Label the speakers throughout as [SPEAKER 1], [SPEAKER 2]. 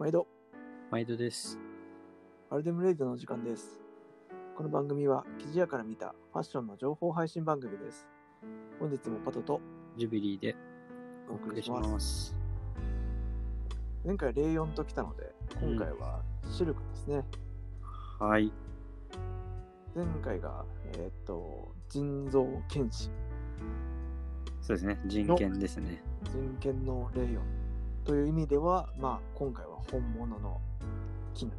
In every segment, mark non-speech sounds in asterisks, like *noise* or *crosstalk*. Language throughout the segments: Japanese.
[SPEAKER 1] 毎度、
[SPEAKER 2] 毎度です。
[SPEAKER 1] アルデムレイドの時間です。この番組は、記事屋から見たファッションの情報配信番組です。本日もパトと
[SPEAKER 2] ジュビリーで
[SPEAKER 1] お
[SPEAKER 2] お送りし
[SPEAKER 1] ます。
[SPEAKER 2] ます。
[SPEAKER 1] 前回レイヨンと来たので、今回はシルクですね。
[SPEAKER 2] はい。
[SPEAKER 1] 前回が、えーっと、人造剣士、
[SPEAKER 2] そうですね。人権ですね。
[SPEAKER 1] 人権のレイヨンという意味では、まあ、今回は本物の絹、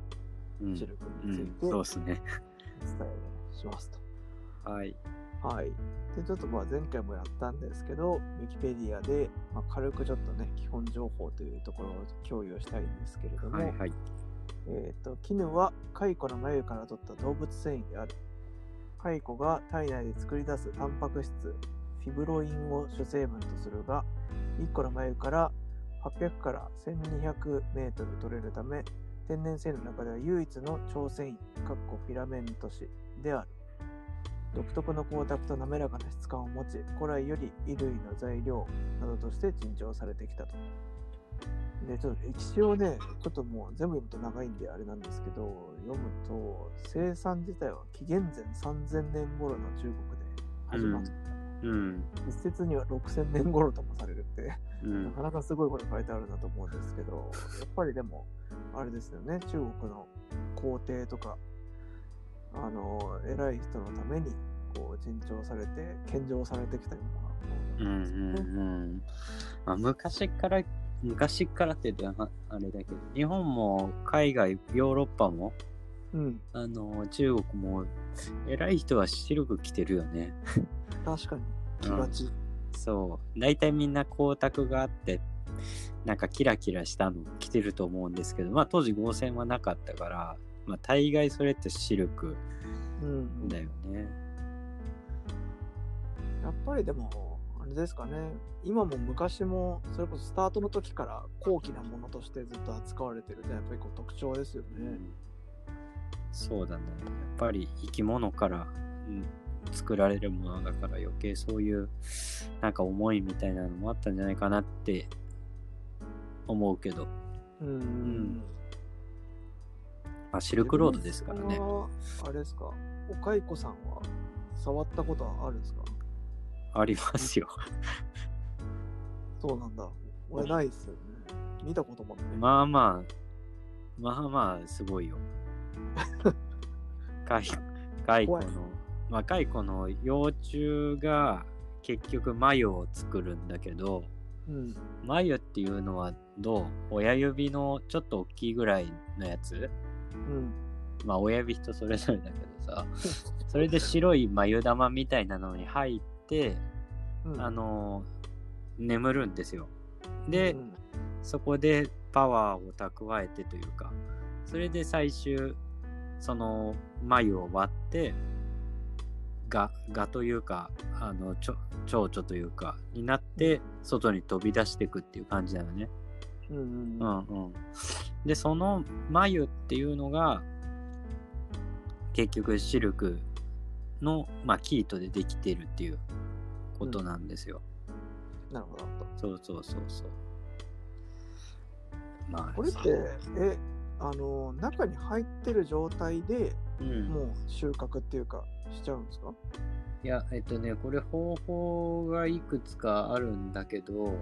[SPEAKER 2] うん。
[SPEAKER 1] シルク
[SPEAKER 2] うん
[SPEAKER 1] について、
[SPEAKER 2] そうですね。
[SPEAKER 1] お伝えしますと。
[SPEAKER 2] はい。
[SPEAKER 1] はい。で、ちょっとまあ前回もやったんですけど、ウィキペディアで、まあ、軽くちょっとね、基本情報というところを共有したいんですけれども、
[SPEAKER 2] はいはい。
[SPEAKER 1] えっ、と、絹は蚕の眉から取った動物繊維である。蚕が体内で作り出すタンパク質、フィブロインを主成分とするが、1個の眉から800から1200メートル取れるため、天然繊維の中では唯一の超繊維、かっこフィラメント紙である。独特の光沢と滑らかな質感を持ち、古来より衣類の材料などとして珍重されてきたと。で、ちょっと歴史をね、ちょっともう全部読むと長いんであれなんですけど、読むと、生産自体は紀元前3000年頃の中国で始まった。
[SPEAKER 2] うん。
[SPEAKER 1] 一説には6000年頃ともされるって、
[SPEAKER 2] う。
[SPEAKER 1] なんかなかすごいこと書いてあるなと思うんですけど、やっぱりでも、あれですよね、中国の皇帝とか、あの、偉い人のために、こう、珍重されて、献上されてきたような
[SPEAKER 2] うんうん。まあ、昔から、昔からって言うとああれだけど、日本も海外、ヨーロッパも、
[SPEAKER 1] うん、
[SPEAKER 2] あの、中国も、偉い人は白く着てるよね。
[SPEAKER 1] 確かに、気がち。
[SPEAKER 2] そう。大体みんな光沢があって、なんかキラキラしたの着てると思うんですけど、まあ当時合成はなかったから、まあ大概それってシルク
[SPEAKER 1] うん、
[SPEAKER 2] だよね。
[SPEAKER 1] やっぱりでも、あれですかね、今も昔も、それこそスタートの時から高貴なものとしてずっと扱われてるって、やっぱりこう特徴ですよね。
[SPEAKER 2] そうだね。やっぱり生き物から、うん作られるものだから余計そういうなんか思いみたいなのもあったんじゃないかなって思うけど、
[SPEAKER 1] うん。
[SPEAKER 2] んまあ、シルクロードですからね
[SPEAKER 1] あれですか、おかいこさんは触ったことはあるんですか？
[SPEAKER 2] ありますよ。
[SPEAKER 1] そうなんだ。俺ないっすよね。見たこともない。
[SPEAKER 2] まあまあ、まあまあ、すごいよ。カイカイコ
[SPEAKER 1] 怖い
[SPEAKER 2] の、まあ、カイコの幼虫が結局眉を作るんだけど、
[SPEAKER 1] うん。
[SPEAKER 2] 眉っていうのはどう？親指のちょっと大きいぐらいのやつ？
[SPEAKER 1] うん。
[SPEAKER 2] まあ親指人それぞれだけどさ、*laughs* それで白い眉玉みたいなのに入って、
[SPEAKER 1] うん、
[SPEAKER 2] あの眠るんですよ。で、
[SPEAKER 1] うん
[SPEAKER 2] そこでパワーを蓄えてというか、それで最終、その眉を割って、が、がというか、あの、ちょ、蝶々というか、になって、外に飛び出していくっていう感じなのね。
[SPEAKER 1] うんうん
[SPEAKER 2] う
[SPEAKER 1] うん
[SPEAKER 2] んうん。で、その眉っていうのが、結局シルクの、まあ、キートでできてるっていうことなんですよ。
[SPEAKER 1] なるほど。なるほど
[SPEAKER 2] そうそうそうそう。まあ、
[SPEAKER 1] これって、え、あの、中に入ってる状態で
[SPEAKER 2] うん、
[SPEAKER 1] もう収穫っていうか、しちゃうんですか？
[SPEAKER 2] いや、えっとね、これ方法がいくつかあるんだけど、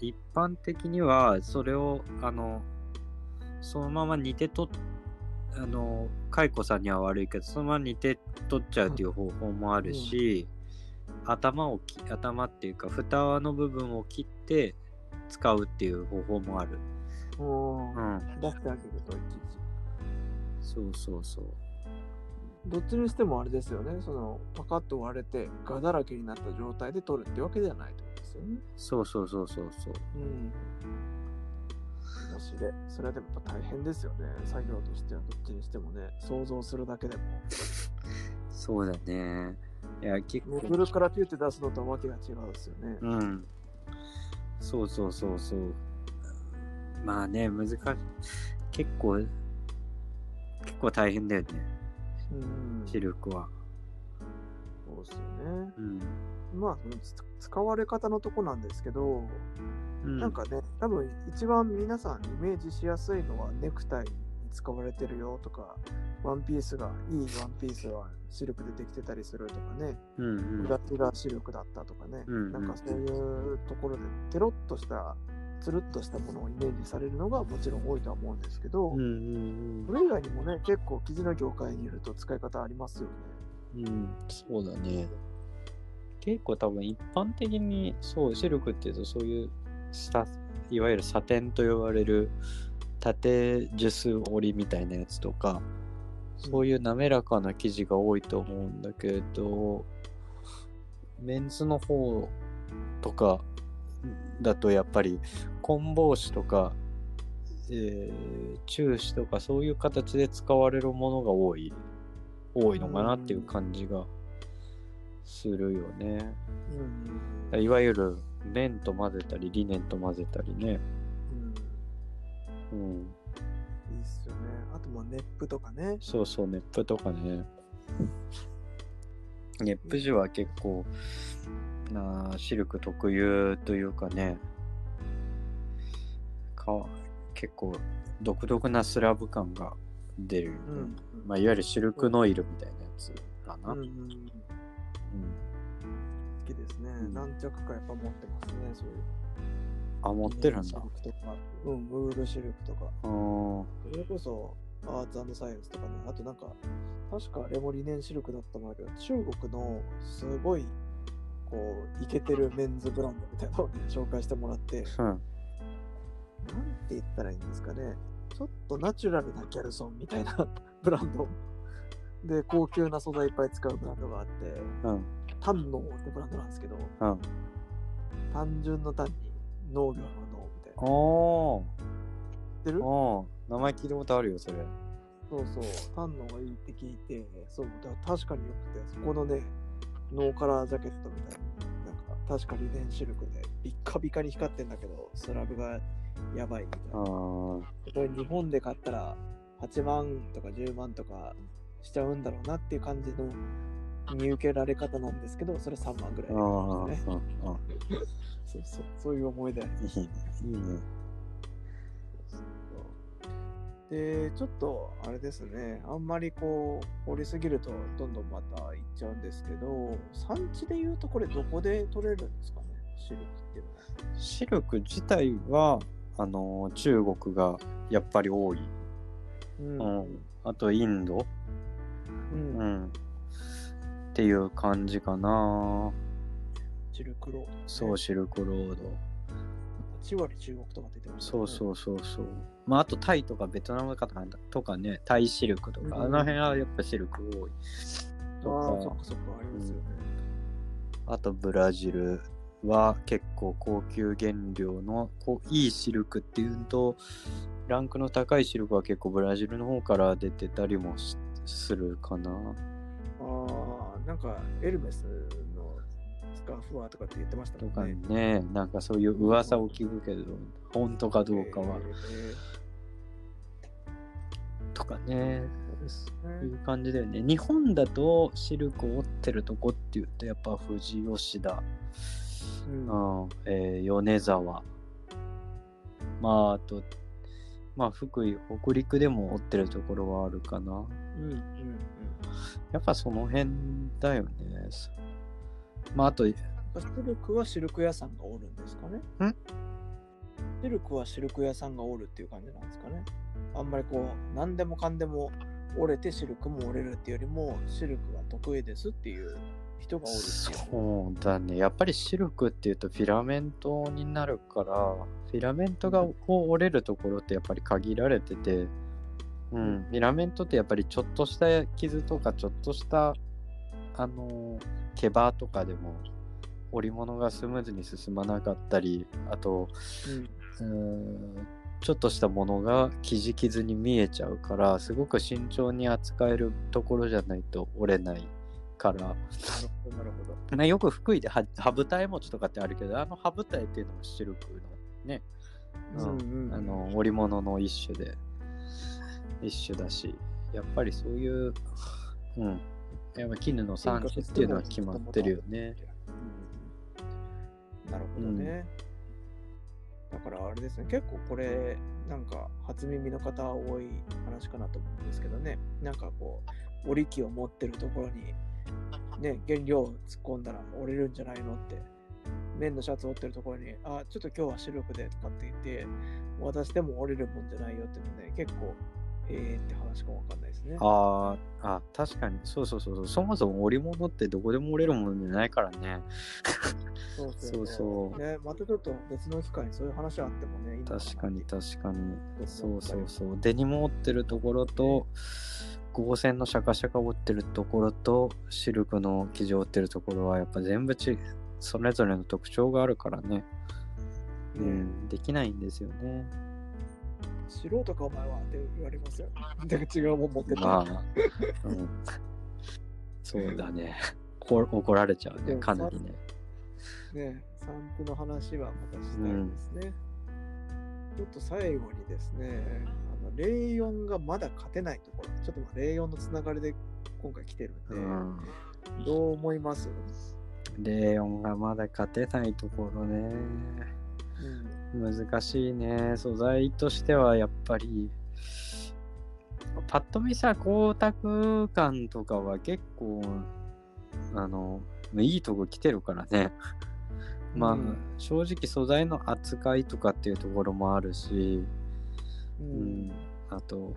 [SPEAKER 2] 一般的にはそれを、あの、そのまま煮てと、あの、蚕さんには悪いけど、そのまま煮て取っちゃうっていう方法もあるし、頭をき、頭っていうか、蓋の部分を切って使うっていう方法もある。
[SPEAKER 1] うん
[SPEAKER 2] うん。
[SPEAKER 1] 出してあげるといちいち。
[SPEAKER 2] そうそうそう。
[SPEAKER 1] どっちにしてもあれですよね。そのパカッと割れてガだらけになった状態で取るってわけではないってことですよね。
[SPEAKER 2] そうそうそうそうそう。
[SPEAKER 1] うん。面白い。それはでもやっぱ大変ですよね。作業としてはどっちにしてもね。想像するだけでも。*laughs*
[SPEAKER 2] そうだね。いや、結構。
[SPEAKER 1] メブルからピュって出すのとはわけが違うんですよね。
[SPEAKER 2] うん。そうそうそうそう。まあね、難しい。結構、結構大変だよね、
[SPEAKER 1] うん。
[SPEAKER 2] シルクは。
[SPEAKER 1] そうですよね。
[SPEAKER 2] うん。
[SPEAKER 1] まあ、そのつ使われ方のとこなんですけど、
[SPEAKER 2] うん
[SPEAKER 1] なんかね、多分一番皆さんイメージしやすいのはネクタイに使われてるよとか、ワンピースが、いいワンピースはシルクでできてたりするとかね、
[SPEAKER 2] うんうん
[SPEAKER 1] がシルクだったとかね、
[SPEAKER 2] うんうん
[SPEAKER 1] なんかそういうところでテロッとした、つるっとしたものをイメージされるのがもちろん多いとは思うんですけど、
[SPEAKER 2] うんうん
[SPEAKER 1] それ以外にもね、結構生地の業界にいると使い方ありますよね。
[SPEAKER 2] うんうんそうだね結構多分一般的にそうシルクっていうとそういうさいわゆるサテンと呼ばれる縦ジュス織りみたいなやつとかそういう滑らかな生地が多いと思うんだけど、メンズの方とかだとやっぱり棍帽子とか、えー、中指とかそういう形で使われるものが多い多いのかなっていう感じがするよね。
[SPEAKER 1] うん。
[SPEAKER 2] いわゆる綿と混ぜたりリネンと混ぜたりね。
[SPEAKER 1] うん
[SPEAKER 2] うん、
[SPEAKER 1] いいっすよね。あとまあネップとかね。
[SPEAKER 2] そうそう、ネップとかね。ネップ地は結構、なあシルク特有というかね、か結構独特なスラブ感が出る。
[SPEAKER 1] うん。
[SPEAKER 2] まあ、いわゆるシルクノイルみたいなやつかな。
[SPEAKER 1] うんうん、好
[SPEAKER 2] うん
[SPEAKER 1] きですね、
[SPEAKER 2] うん
[SPEAKER 1] 何着かやっぱ持ってますね、そういう。
[SPEAKER 2] あ、持ってるんだ
[SPEAKER 1] シル。クとか、うん、ウールシルクとか。
[SPEAKER 2] うん。
[SPEAKER 1] それこそ、アーツサイエンスとかね、あとなんか、確かあれもリネンシルクだったもんだけど、中国のすごい、こう、イケてるメンズブランドみたいなのをね、紹介してもらって、
[SPEAKER 2] うん。
[SPEAKER 1] なんて言ったらいいんですかね。ちょっとナチュラルなギャルソンみたいな *laughs* ブランド。で、高級な素材いっぱい使うブランドがあって、
[SPEAKER 2] うん。
[SPEAKER 1] 単能ってブランドなんですけど、
[SPEAKER 2] うん。
[SPEAKER 1] 単純の単に農業の農みたいな。知
[SPEAKER 2] おー。
[SPEAKER 1] ってる？
[SPEAKER 2] 名前聞いたことあるよ、それ。
[SPEAKER 1] そうそう、単能がいいって聞いて、そう、確かによくて、そこのね、ノーカラージャケットみたいな、なんか確かリネンシルクでビッカビカに光ってんだけど、スラブがやばいみたいな。これ日本で買ったら8万とか10万とかしちゃうんだろうなっていう感じの見受けられ方なんですけど、それ3万ぐらいね。
[SPEAKER 2] うんうん
[SPEAKER 1] そうそう、そういう思い出。
[SPEAKER 2] いいね。いいね。
[SPEAKER 1] で、ちょっとあれですね、あんまりこう、掘りすぎるとどんどんまたいっちゃうんですけど、産地で言うとこれどこで取れるんですかね、シルクっていうのは。
[SPEAKER 2] シルク自体は、あのー中国がやっぱり多い。
[SPEAKER 1] うん
[SPEAKER 2] うん。あとインド。
[SPEAKER 1] うん
[SPEAKER 2] うん。っていう感じかな。
[SPEAKER 1] シルクロード、ね。
[SPEAKER 2] そう、シルクロード。
[SPEAKER 1] 8割中国とかってました
[SPEAKER 2] そうそうそうそう。まあ、あとタイとかベトナムとかとかね、タイシルクとか、
[SPEAKER 1] うん
[SPEAKER 2] あの辺はやっぱシルク多い。と
[SPEAKER 1] ああ、そっ
[SPEAKER 2] か
[SPEAKER 1] かそっか、ありますよね。
[SPEAKER 2] あとブラジルは結構高級原料のこういいシルクっていうとランクの高いシルクは結構ブラジルの方から出てたりもしするかな。
[SPEAKER 1] ああ、なんかエルメスのスカーフはとかって言ってました
[SPEAKER 2] とか
[SPEAKER 1] もんね。
[SPEAKER 2] ね、なんかそういう噂を聞くけど、本当かどうかは。
[SPEAKER 1] え
[SPEAKER 2] とかね、
[SPEAKER 1] ーそう
[SPEAKER 2] いう感じだよね。日本だとシルクを織ってるとこっていうと、やっぱ富士吉田、
[SPEAKER 1] うん
[SPEAKER 2] うんえー米沢、まあ、あと、まあ、福井、北陸でも織ってるところはあるかな。
[SPEAKER 1] うんうん
[SPEAKER 2] やっぱその辺だよね。まあ、あと、
[SPEAKER 1] うん。シルクはシルク屋さんがおるんですかね？
[SPEAKER 2] ん？
[SPEAKER 1] シルクはシルク屋さんがおるっていう感じなんですかね？あんまりこう、何でもかんでも折れてシルクも折れるっていうよりも、シルクが得意ですっていう人がおる。
[SPEAKER 2] そうだね。やっぱりシルクっていうとフィラメントになるから、フィラメントがこう折れるところってやっぱり限られてて、うん、フィラメントってやっぱりちょっとした傷とかちょっとしたあの毛羽とかでも織物がスムーズに進まなかったり、あと、
[SPEAKER 1] うん。
[SPEAKER 2] んちょっとしたものが生地傷に見えちゃうからすごく慎重に扱えるところじゃないと折れないから、
[SPEAKER 1] なるほど、なるほど。
[SPEAKER 2] まあ、よく福井では羽二重餅とかってあるけどあの羽二重っていうのもシルクのね、うん。あの織物の一種で一種だしやっぱりそういううんやっぱ絹の産地っていうのは決まってるよね。
[SPEAKER 1] うん。なるほどね。だからあれですね、結構これ、なんか初耳の方多い話かなと思うんですけどね、なんかこう、折り機を持ってるところに、ね、原料を突っ込んだら折れるんじゃないのって、綿のシャツ折ってるところに、あ、ちょっと今日はシルクでとかって言って、私でも折れるもんじゃないよっていうのね、結構、えーって話かわかんないですね。
[SPEAKER 2] あーあ、確かに、そうそうそうそう。そもそも織物ってどこでも折れるものじゃないからね。
[SPEAKER 1] そう
[SPEAKER 2] そうそう
[SPEAKER 1] ね、またちょっと別の機会にそういう話あってもね、いいの
[SPEAKER 2] 確かに確かに。
[SPEAKER 1] に
[SPEAKER 2] そうそうそう。デニム折ってるところと、合線のシャカシャカ折ってるところと、シルクの生地折ってるところはやっぱ全部ち、それぞれの特徴があるからね。う
[SPEAKER 1] ね
[SPEAKER 2] ん、できないんですよね。
[SPEAKER 1] 素人かお前はって言われますよ。*laughs* だから違うもん持ってたら。
[SPEAKER 2] まあ、うん。*laughs* そうだね。こ怒られちゃうね、かなりね。
[SPEAKER 1] ね、散布の話はまたしたいですね。ちょっと最後にですね、あのレイヨンがまだ勝てないところ、ちょっとまあレイヨンのつながりで今回来てるんで、
[SPEAKER 2] うん。
[SPEAKER 1] どう思います、
[SPEAKER 2] レイオンがまだ勝てないところね。
[SPEAKER 1] うん、
[SPEAKER 2] 難しいね。素材としてはやっぱり、パッと見さ、光沢感とかは結構、あの、いいとこ来てるからね。まあ、
[SPEAKER 1] うん
[SPEAKER 2] 正直素材の扱いとかっていうところもあるし、
[SPEAKER 1] う
[SPEAKER 2] うんん、あと、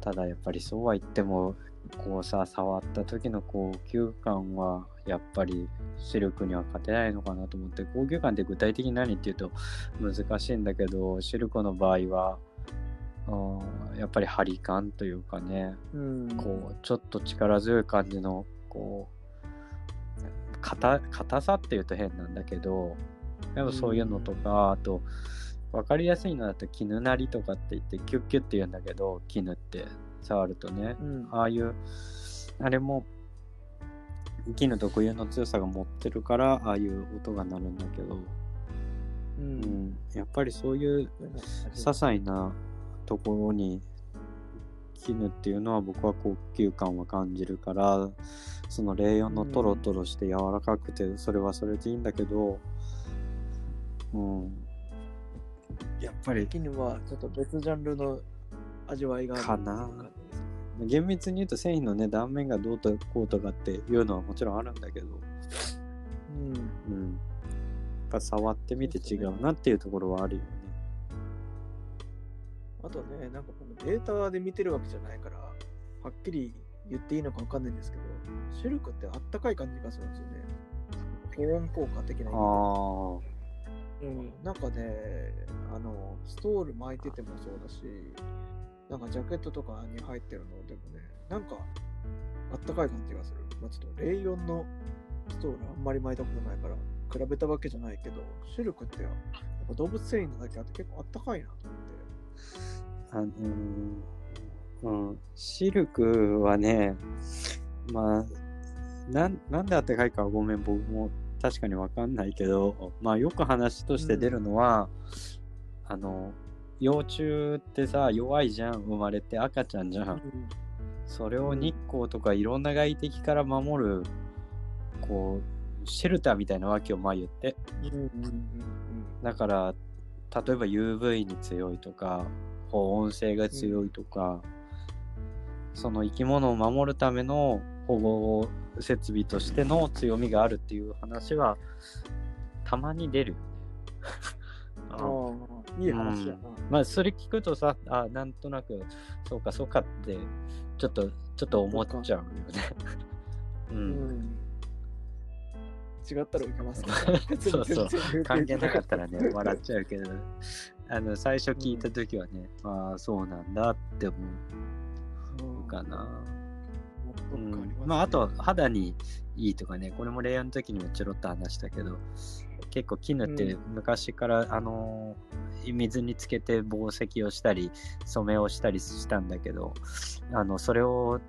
[SPEAKER 2] ただやっぱりそうは言っても、こうさ、触った時の高級感は、やっぱりシルクには勝てないのかなと思って、高級感って具体的に何っていうと難しいんだけど、シルクの場合は、うんやっぱり張り感というかね、
[SPEAKER 1] うん、
[SPEAKER 2] こう、ちょっと力強い感じの、こう、硬硬さっていうと変なんだけど、でもそういうのとか、あと、分かりやすいのだと絹なりとかって言ってキュッキュッって言うんだけど絹って触るとね
[SPEAKER 1] うん、
[SPEAKER 2] ああいうあれも絹特有の強さが持ってるからああいう音が鳴るんだけど、
[SPEAKER 1] う
[SPEAKER 2] うん。ん、やっぱりそういう些細なところに絹っていうのは僕は高級感は感じるからそのレイヨンのトロトロして柔らかくてそれはそれでいいんだけど、うん、やっぱり
[SPEAKER 1] 絹はちょっと別ジャンルの味わいがある。
[SPEAKER 2] かな厳密に言うと繊維のね断面がどうとこうとかっていうのはもちろんあるんだけど、
[SPEAKER 1] うん
[SPEAKER 2] うん、やっぱ触ってみて違うなっていうところはあるよね。
[SPEAKER 1] あとね、なんかこのデータで見てるわけじゃないから、はっきり言っていいのかわかんないんですけど、シルクってあったかい感じがするんですよね。保温効果的な意味で。
[SPEAKER 2] あ
[SPEAKER 1] うん、なんかね、あの、ストール巻いててもそうだし、なんかジャケットとかに入ってるのでもね、なんかあったかい感じがする。まあ、ちょっとレイヨンのストールあんまり巻いたことないから、比べたわけじゃないけど、シルクってやっぱ動物繊維なだけあって結構あったかいなと思って。
[SPEAKER 2] あのーうん、シルクはね、まあ、なんなんであったかいかはごめん、僕も確かにわかんないけど、まあよく話として出るのは、あの、幼虫ってさ、弱いじゃん、生まれて赤ちゃんじゃん。それを日光とかいろんな外敵から守る、こう、シェルターみたいなわけをまあ言って。
[SPEAKER 1] うんうんうん
[SPEAKER 2] だから、例えば UV に強いとか、保温性が強いとか、その生き物を守るための保護設備としての強みがあるっていう話は、たまに出るよね。*laughs*
[SPEAKER 1] ああ、いい話やな。
[SPEAKER 2] まあ、それ聞くとさ、あなんとなく、そうか、そうかって、ちょっと、ちょっと思っちゃうよね。う。
[SPEAKER 1] うんん。違ったら受けますか *laughs*
[SPEAKER 2] そうそう関係なかったらね、笑っちゃうけど、あの、最初聞いたときはね、ああ、そうなんだって思
[SPEAKER 1] うん
[SPEAKER 2] うかな。うん
[SPEAKER 1] ますね
[SPEAKER 2] まあ、あと、肌にいいとかね、これもレイヤーの時にもちょろっと話したけど、結構絹って
[SPEAKER 1] う
[SPEAKER 2] 昔から、あのー水につけて紡績をしたり染めをしたりしたんだけどあのそれを、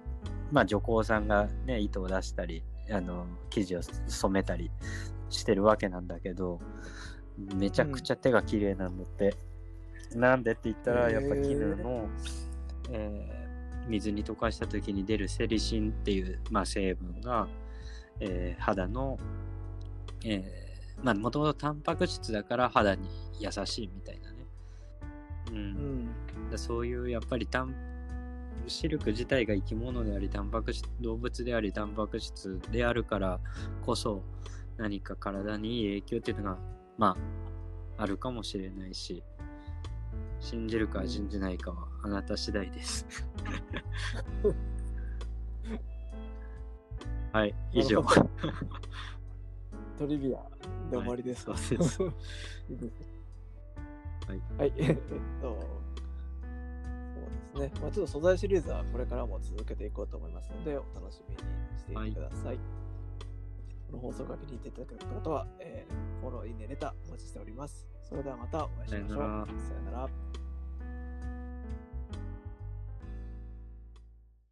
[SPEAKER 2] まあ、女工さんが、ね、糸を出したりあの生地を染めたりしてるわけなんだけどめちゃくちゃ手が綺麗なんだって、なんでって言ったらやっぱ絹の、えー水に溶かした時に出るセリシンっていう、まあ、成分が、えー肌の、えーまあ、もともとタンパク質だから肌に優しいみたいなね。う。
[SPEAKER 1] うん
[SPEAKER 2] そういう、やっぱりタン、シルク自体が生き物であり、タンパク質、動物であり、タンパク質であるからこそ、何か体にいい影響っていうのが、まあ、あるかもしれないし、信じるか信じないかはあなた次第です。*laughs* はい、以上。
[SPEAKER 1] トリビアで終わりですか、
[SPEAKER 2] はいそうです *laughs*
[SPEAKER 1] い
[SPEAKER 2] はい。
[SPEAKER 1] はい。えっと、そうですね。まあ、ちょっと素材シリーズはこれからも続けていこうと思いますので、お楽しみにしていてください。この放送が気に入っていただけた方は、えーフォロー、いいね、レターお待ちしております。それではまたお会いしましょう。さよなら。